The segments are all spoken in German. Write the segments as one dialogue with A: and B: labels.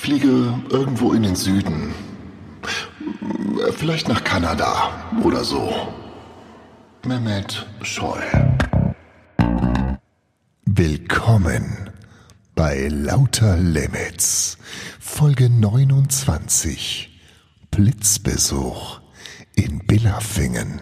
A: fliege irgendwo in den Süden. Vielleicht nach Kanada oder so. Mehmet Scholl. Willkommen bei Lauter Limits, Folge 29. Blitzbesuch in Billafingen.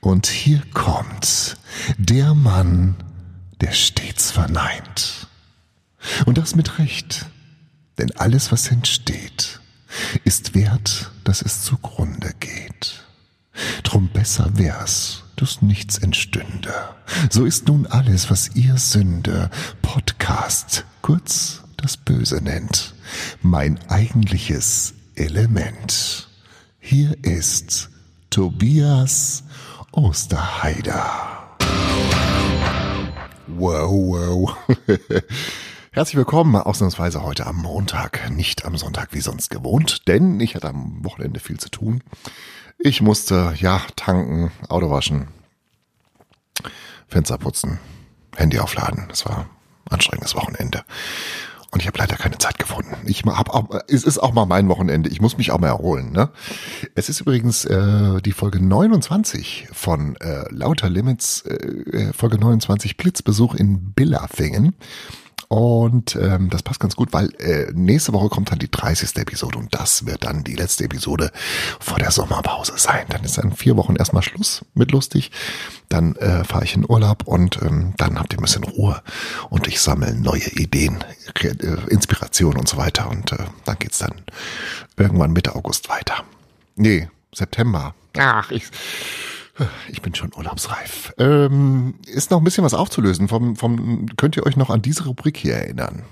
A: Und hier kommt der Mann, der stets verneint. Und das mit Recht. Denn alles, was entsteht, ist wert, dass es zugrunde geht. Drum besser wär's, dass nichts entstünde. So ist nun alles, was ihr Sünde, Podcast, kurz das Böse nennt, mein eigentliches Element. Hier ist Tobias Osterheider. Wow, wow. Herzlich willkommen, ausnahmsweise heute am Montag, nicht am Sonntag wie sonst gewohnt, denn ich hatte am Wochenende viel zu tun. Ich musste, ja, tanken, Auto waschen, Fenster putzen, Handy aufladen. Das war ein anstrengendes Wochenende. Und ich habe leider keine Zeit gefunden. Ich hab auch, es ist auch mal mein Wochenende. Ich muss mich auch mal erholen. Ne? Es ist übrigens äh, die Folge 29 von äh, Lauter Limits, äh, Folge 29 Blitzbesuch in Billafingen. Und ähm, das passt ganz gut, weil äh, nächste Woche kommt dann die 30. Episode und das wird dann die letzte Episode vor der Sommerpause sein. Dann ist dann vier Wochen erstmal Schluss mit lustig. Dann äh, fahre ich in Urlaub und ähm, dann habt ihr ein bisschen Ruhe und ich sammle neue Ideen, äh, Inspiration und so weiter. Und äh, dann geht's dann irgendwann Mitte August weiter. Nee, September. Ach, ich ich bin schon urlaubsreif. Ähm, ist noch ein bisschen was aufzulösen. Vom, vom, könnt ihr euch noch an diese Rubrik hier erinnern?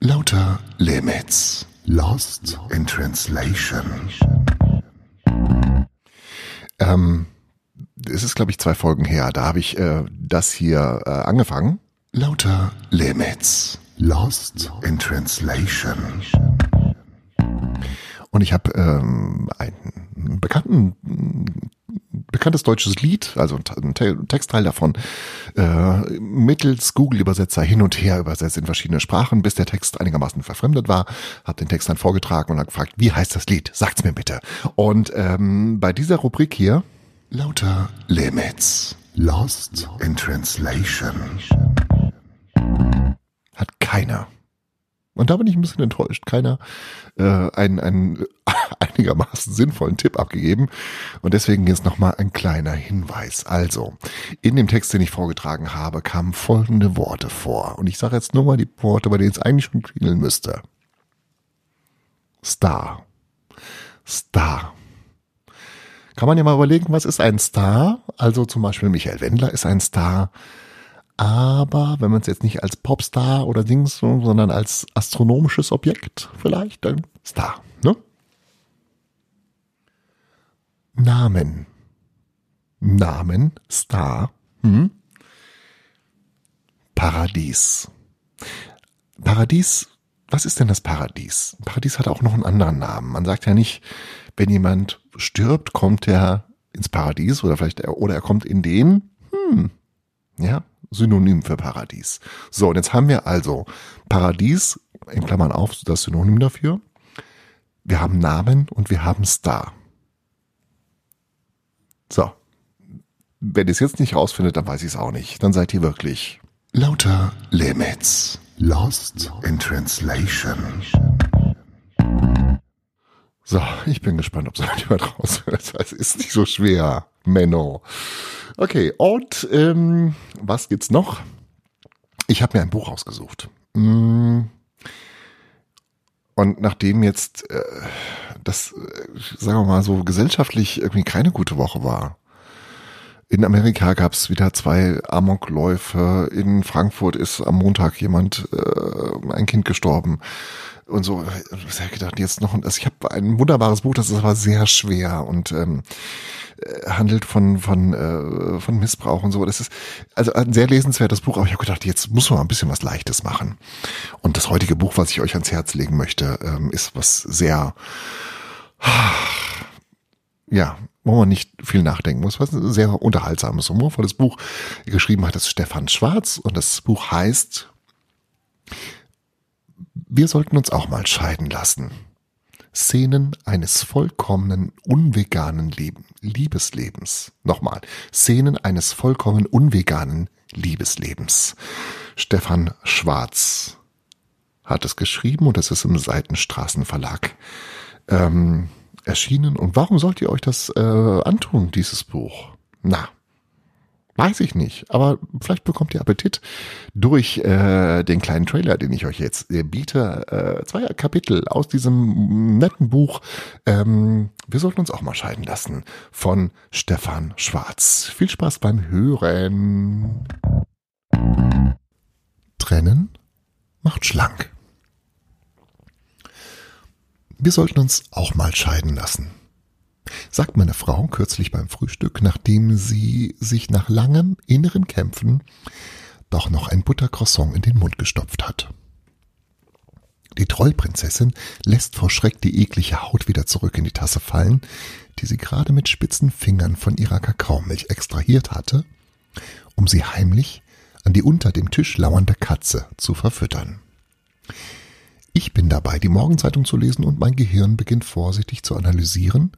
A: Lauter Limits. Lost in Translation. Ähm, es ist, glaube ich, zwei Folgen her. Da habe ich äh, das hier äh, angefangen. Lauter Limits. Lost in Translation. Und ich habe ähm, einen bekannten bekanntes deutsches Lied, also ein Textteil davon, äh, mittels Google-Übersetzer hin und her übersetzt in verschiedene Sprachen, bis der Text einigermaßen verfremdet war. Hab den Text dann vorgetragen und habe gefragt, wie heißt das Lied? Sagt's mir bitte. Und ähm, bei dieser Rubrik hier lauter Limits. Lost in Translation. Hat keiner und da bin ich ein bisschen enttäuscht. Keiner äh, einen, einen einigermaßen sinnvollen Tipp abgegeben. Und deswegen jetzt nochmal ein kleiner Hinweis. Also, in dem Text, den ich vorgetragen habe, kamen folgende Worte vor. Und ich sage jetzt nur mal die Worte, bei denen es eigentlich schon klingeln müsste. Star. Star. Kann man ja mal überlegen, was ist ein Star? Also zum Beispiel Michael Wendler ist ein Star. Aber wenn man es jetzt nicht als Popstar oder Dings, sondern als astronomisches Objekt vielleicht, dann Star, ne? Namen. Namen, Star. Hm? Paradies. Paradies, was ist denn das Paradies? Paradies hat auch noch einen anderen Namen. Man sagt ja nicht, wenn jemand stirbt, kommt er ins Paradies oder vielleicht, oder er kommt in den, hm, ja, Synonym für Paradies. So, und jetzt haben wir also Paradies, in Klammern auf, das Synonym dafür. Wir haben Namen und wir haben Star. So. Wenn ihr es jetzt nicht rausfindet, dann weiß ich es auch nicht. Dann seid ihr wirklich lauter Limits. Lost in Translation. So, ich bin gespannt, ob es jemand rausfindet. Es ist nicht so schwer. Menno. Okay, und ähm, was gibt's noch? Ich habe mir ein Buch ausgesucht. Mm. Und nachdem jetzt äh, das, äh, sagen wir mal so, gesellschaftlich irgendwie keine gute Woche war. In Amerika gab es wieder zwei Amokläufe. In Frankfurt ist am Montag jemand, äh, ein Kind gestorben und so. Ich habe gedacht, jetzt noch, also ich habe ein wunderbares Buch, das ist aber sehr schwer und ähm, äh, handelt von von äh, von Missbrauch und so. Das ist also ein sehr lesenswertes Buch, aber ich habe gedacht, jetzt muss man ein bisschen was Leichtes machen. Und das heutige Buch, was ich euch ans Herz legen möchte, ähm, ist was sehr ja, wo man nicht viel nachdenken muss, was ein sehr unterhaltsames, humorvolles Buch geschrieben hat, das Stefan Schwarz und das Buch heißt Wir sollten uns auch mal scheiden lassen. Szenen eines vollkommenen unveganen Leben, Liebeslebens. Nochmal, Szenen eines vollkommen unveganen Liebeslebens. Stefan Schwarz hat es geschrieben und es ist im Seitenstraßenverlag ähm, erschienen. Und warum sollt ihr euch das äh, antun, dieses Buch? Na, Weiß ich nicht, aber vielleicht bekommt ihr Appetit durch äh, den kleinen Trailer, den ich euch jetzt äh, biete. Äh, zwei Kapitel aus diesem netten Buch. Ähm, wir sollten uns auch mal scheiden lassen von Stefan Schwarz. Viel Spaß beim Hören. Trennen macht schlank. Wir sollten uns auch mal scheiden lassen sagt meine Frau kürzlich beim Frühstück, nachdem sie sich nach langem inneren Kämpfen doch noch ein Buttercroissant in den Mund gestopft hat. Die Trollprinzessin lässt vor Schreck die eklige Haut wieder zurück in die Tasse fallen, die sie gerade mit spitzen Fingern von ihrer Kakaomilch extrahiert hatte, um sie heimlich an die unter dem Tisch lauernde Katze zu verfüttern. Ich bin dabei, die Morgenzeitung zu lesen und mein Gehirn beginnt vorsichtig zu analysieren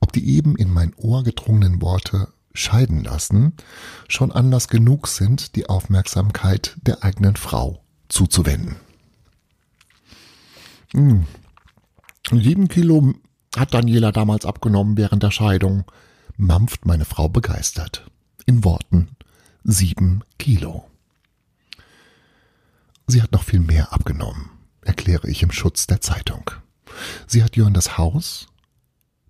A: ob die eben in mein Ohr gedrungenen Worte scheiden lassen schon Anlass genug sind, die Aufmerksamkeit der eigenen Frau zuzuwenden. Hm. Sieben Kilo hat Daniela damals abgenommen während der Scheidung, mampft meine Frau begeistert. In Worten sieben Kilo. Sie hat noch viel mehr abgenommen, erkläre ich im Schutz der Zeitung. Sie hat Jörn das Haus,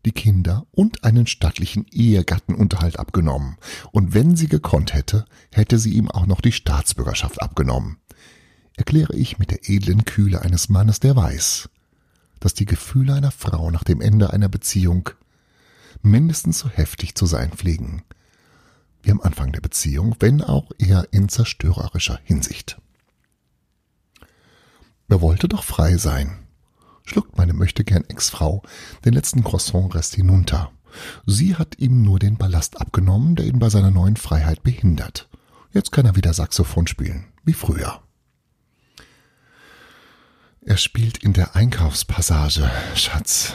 A: die Kinder und einen stattlichen Ehegattenunterhalt abgenommen, und wenn sie gekonnt hätte, hätte sie ihm auch noch die Staatsbürgerschaft abgenommen. Erkläre ich mit der edlen Kühle eines Mannes, der weiß, dass die Gefühle einer Frau nach dem Ende einer Beziehung mindestens so heftig zu sein pflegen wie am Anfang der Beziehung, wenn auch eher in zerstörerischer Hinsicht. Er wollte doch frei sein, schluckt meine möchtegern Ex-Frau den letzten Croissant-Rest hinunter. Sie hat ihm nur den Ballast abgenommen, der ihn bei seiner neuen Freiheit behindert. Jetzt kann er wieder Saxophon spielen, wie früher. Er spielt in der Einkaufspassage, Schatz.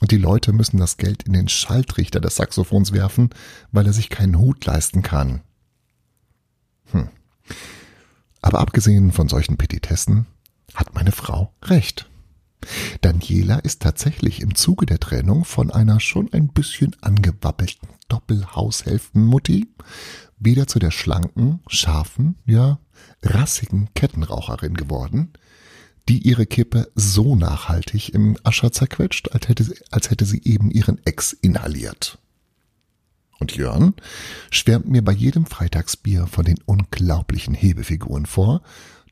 A: Und die Leute müssen das Geld in den Schaltrichter des Saxophons werfen, weil er sich keinen Hut leisten kann. Hm. Aber abgesehen von solchen Petitessen hat meine Frau recht. Daniela ist tatsächlich im Zuge der Trennung von einer schon ein bisschen angewabbelten Doppelhaushälftenmutti wieder zu der schlanken, scharfen, ja, rassigen Kettenraucherin geworden, die ihre Kippe so nachhaltig im Ascher zerquetscht, als hätte, sie, als hätte sie eben ihren Ex inhaliert. Und Jörn schwärmt mir bei jedem Freitagsbier von den unglaublichen Hebefiguren vor,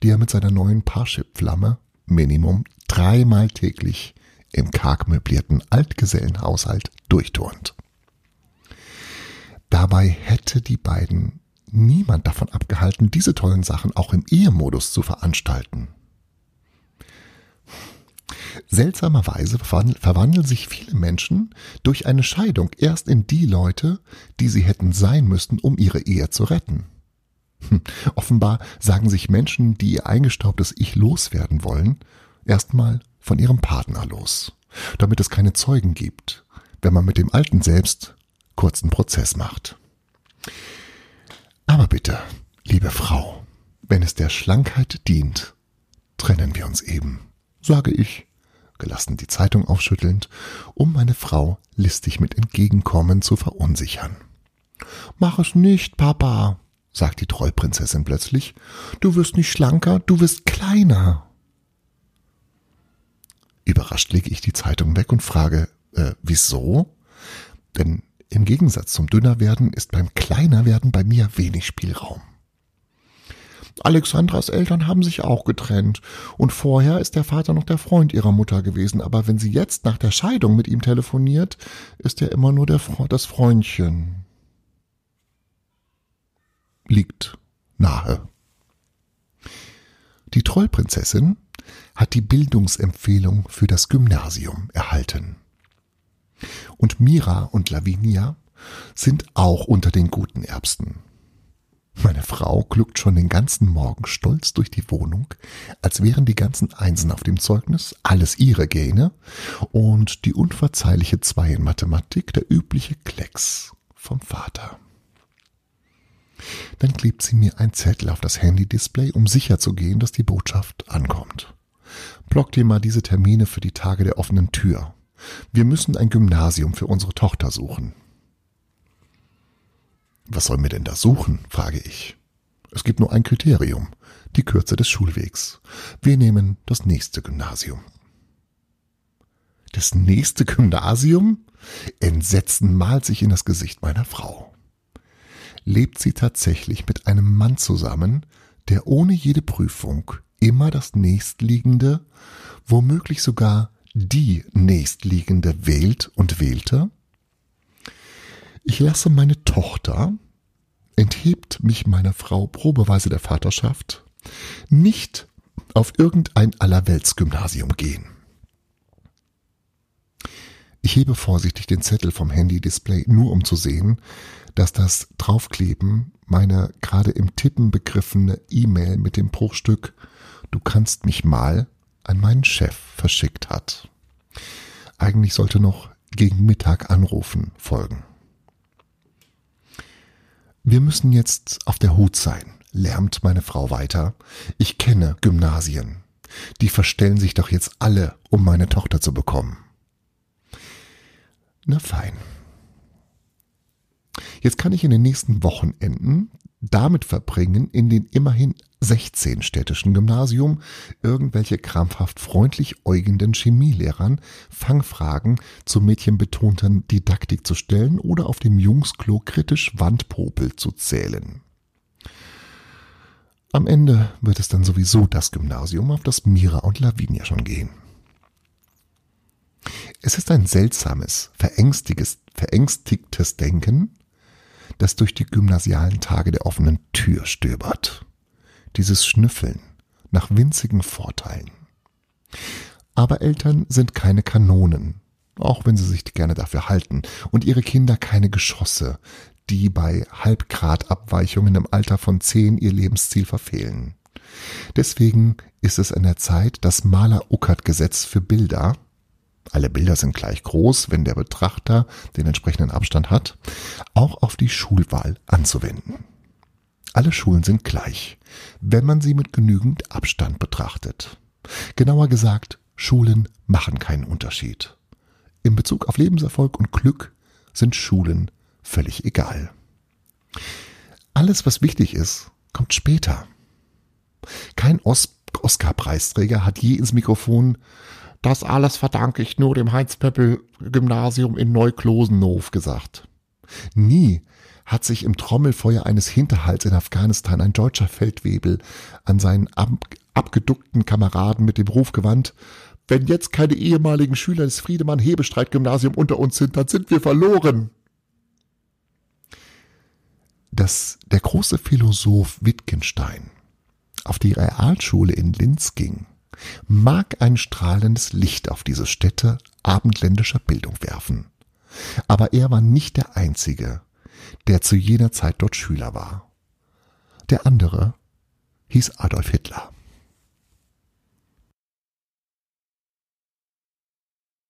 A: die er mit seiner neuen Parship-Flamme Minimum dreimal täglich im karg möblierten Altgesellenhaushalt durchturnt. Dabei hätte die beiden niemand davon abgehalten, diese tollen Sachen auch im Ehemodus zu veranstalten. Seltsamerweise verwandeln sich viele Menschen durch eine Scheidung erst in die Leute, die sie hätten sein müssen, um ihre Ehe zu retten. Offenbar sagen sich Menschen, die ihr eingestaubtes Ich loswerden wollen, erstmal von ihrem Partner los, damit es keine Zeugen gibt, wenn man mit dem alten Selbst kurzen Prozess macht. Aber bitte, liebe Frau, wenn es der Schlankheit dient, trennen wir uns eben, sage ich, gelassen die Zeitung aufschüttelnd, um meine Frau listig mit Entgegenkommen zu verunsichern. Mach es nicht, Papa, sagt die Trollprinzessin plötzlich. Du wirst nicht schlanker, du wirst kleiner. Überrascht lege ich die Zeitung weg und frage, äh, wieso? Denn im Gegensatz zum Dünnerwerden ist beim Kleinerwerden bei mir wenig Spielraum. Alexandras Eltern haben sich auch getrennt und vorher ist der Vater noch der Freund ihrer Mutter gewesen, aber wenn sie jetzt nach der Scheidung mit ihm telefoniert, ist er immer nur Fre das Freundchen. Liegt nahe. Die Trollprinzessin hat die Bildungsempfehlung für das Gymnasium erhalten. Und Mira und Lavinia sind auch unter den guten Erbsten. Meine Frau gluckt schon den ganzen Morgen stolz durch die Wohnung, als wären die ganzen Einsen auf dem Zeugnis alles ihre Gene und die unverzeihliche Zwei in Mathematik der übliche Klecks vom Vater. Dann klebt sie mir ein Zettel auf das Handy-Display, um sicherzugehen, dass die Botschaft ankommt. Block dir mal diese Termine für die Tage der offenen Tür. Wir müssen ein Gymnasium für unsere Tochter suchen. Was sollen wir denn da suchen? frage ich. Es gibt nur ein Kriterium, die Kürze des Schulwegs. Wir nehmen das nächste Gymnasium. Das nächste Gymnasium? Entsetzen malt sich in das Gesicht meiner Frau. Lebt sie tatsächlich mit einem Mann zusammen, der ohne jede Prüfung immer das nächstliegende, womöglich sogar die nächstliegende wählt und wählte? Ich lasse meine Tochter, enthebt mich meiner Frau probeweise der Vaterschaft, nicht auf irgendein Allerweltsgymnasium gehen. Ich hebe vorsichtig den Zettel vom Handy-Display, nur um zu sehen, dass das Draufkleben meine gerade im Tippen begriffene E-Mail mit dem Bruchstück Du kannst mich mal an meinen Chef verschickt hat. Eigentlich sollte noch gegen Mittag anrufen folgen. Wir müssen jetzt auf der Hut sein, lärmt meine Frau weiter. Ich kenne Gymnasien. Die verstellen sich doch jetzt alle, um meine Tochter zu bekommen. Na fein. Jetzt kann ich in den nächsten Wochenenden damit verbringen, in den immerhin 16 städtischen Gymnasium irgendwelche krampfhaft freundlich äugenden Chemielehrern Fangfragen zur mädchenbetonten Didaktik zu stellen oder auf dem Jungsklo kritisch Wandpopel zu zählen. Am Ende wird es dann sowieso das Gymnasium, auf das Mira und Lavinia schon gehen. Es ist ein seltsames, verängstigtes Denken, das durch die gymnasialen Tage der offenen Tür stöbert. Dieses Schnüffeln nach winzigen Vorteilen. Aber Eltern sind keine Kanonen, auch wenn sie sich gerne dafür halten, und ihre Kinder keine Geschosse, die bei Halbgradabweichungen im Alter von zehn ihr Lebensziel verfehlen. Deswegen ist es an der Zeit, das Maler-Uckert-Gesetz für Bilder, alle Bilder sind gleich groß, wenn der Betrachter den entsprechenden Abstand hat, auch auf die Schulwahl anzuwenden. Alle Schulen sind gleich, wenn man sie mit genügend Abstand betrachtet. Genauer gesagt, Schulen machen keinen Unterschied. In Bezug auf Lebenserfolg und Glück sind Schulen völlig egal. Alles, was wichtig ist, kommt später. Kein Oscar-Preisträger hat je ins Mikrofon das alles verdanke ich nur dem Heinz-Pöppel-Gymnasium in Neuklosenow gesagt. Nie hat sich im Trommelfeuer eines Hinterhalts in Afghanistan ein deutscher Feldwebel an seinen ab abgeduckten Kameraden mit dem Ruf gewandt, wenn jetzt keine ehemaligen Schüler des Friedemann-Hebestreit-Gymnasium unter uns sind, dann sind wir verloren. Dass der große Philosoph Wittgenstein auf die Realschule in Linz ging, mag ein strahlendes Licht auf diese Stätte abendländischer Bildung werfen. Aber er war nicht der Einzige, der zu jener Zeit dort Schüler war. Der andere hieß Adolf Hitler.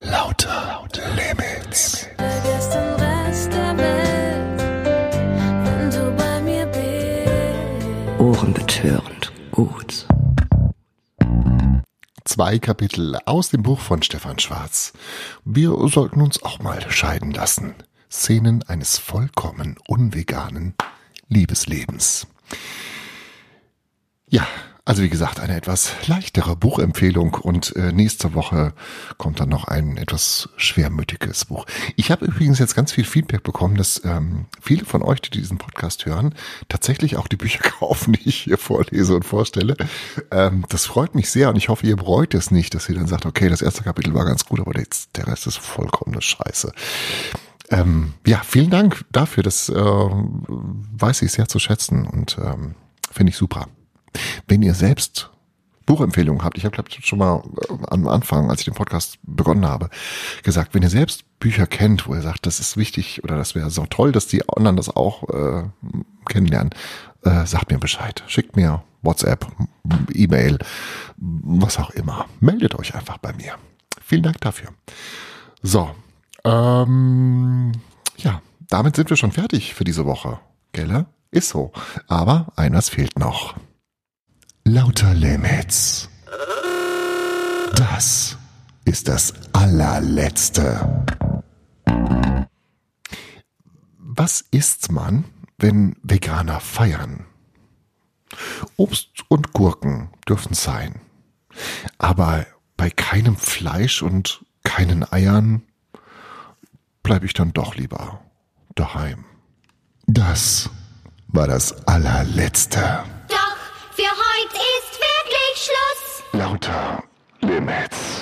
A: Lauter, lauter Limits.
B: Ohrenbetörend gut
A: zwei Kapitel aus dem Buch von Stefan Schwarz. Wir sollten uns auch mal scheiden lassen. Szenen eines vollkommen unveganen Liebeslebens. Ja, also wie gesagt, eine etwas leichtere Buchempfehlung und äh, nächste Woche kommt dann noch ein etwas schwermütiges Buch. Ich habe übrigens jetzt ganz viel Feedback bekommen, dass ähm, viele von euch, die diesen Podcast hören, tatsächlich auch die Bücher kaufen, die ich hier vorlese und vorstelle. Ähm, das freut mich sehr und ich hoffe, ihr bereut es nicht, dass ihr dann sagt, okay, das erste Kapitel war ganz gut, aber jetzt, der Rest ist vollkommene Scheiße. Ähm, ja, vielen Dank dafür. Das äh, weiß ich sehr zu schätzen und ähm, finde ich super. Wenn ihr selbst Buchempfehlungen habt, ich habe glaube ich schon mal äh, am Anfang, als ich den Podcast begonnen habe, gesagt, wenn ihr selbst Bücher kennt, wo ihr sagt, das ist wichtig oder das wäre so toll, dass die anderen das auch äh, kennenlernen, äh, sagt mir Bescheid. Schickt mir WhatsApp, E-Mail, was auch immer. Meldet euch einfach bei mir. Vielen Dank dafür. So, ähm, ja, damit sind wir schon fertig für diese Woche. Gelle? Ist so. Aber eines fehlt noch. Lauter Limits. Das ist das allerletzte. Was isst man, wenn Veganer feiern? Obst und Gurken dürfen sein. Aber bei keinem Fleisch und keinen Eiern bleibe ich dann doch lieber daheim. Das war das allerletzte. Lauter Limits.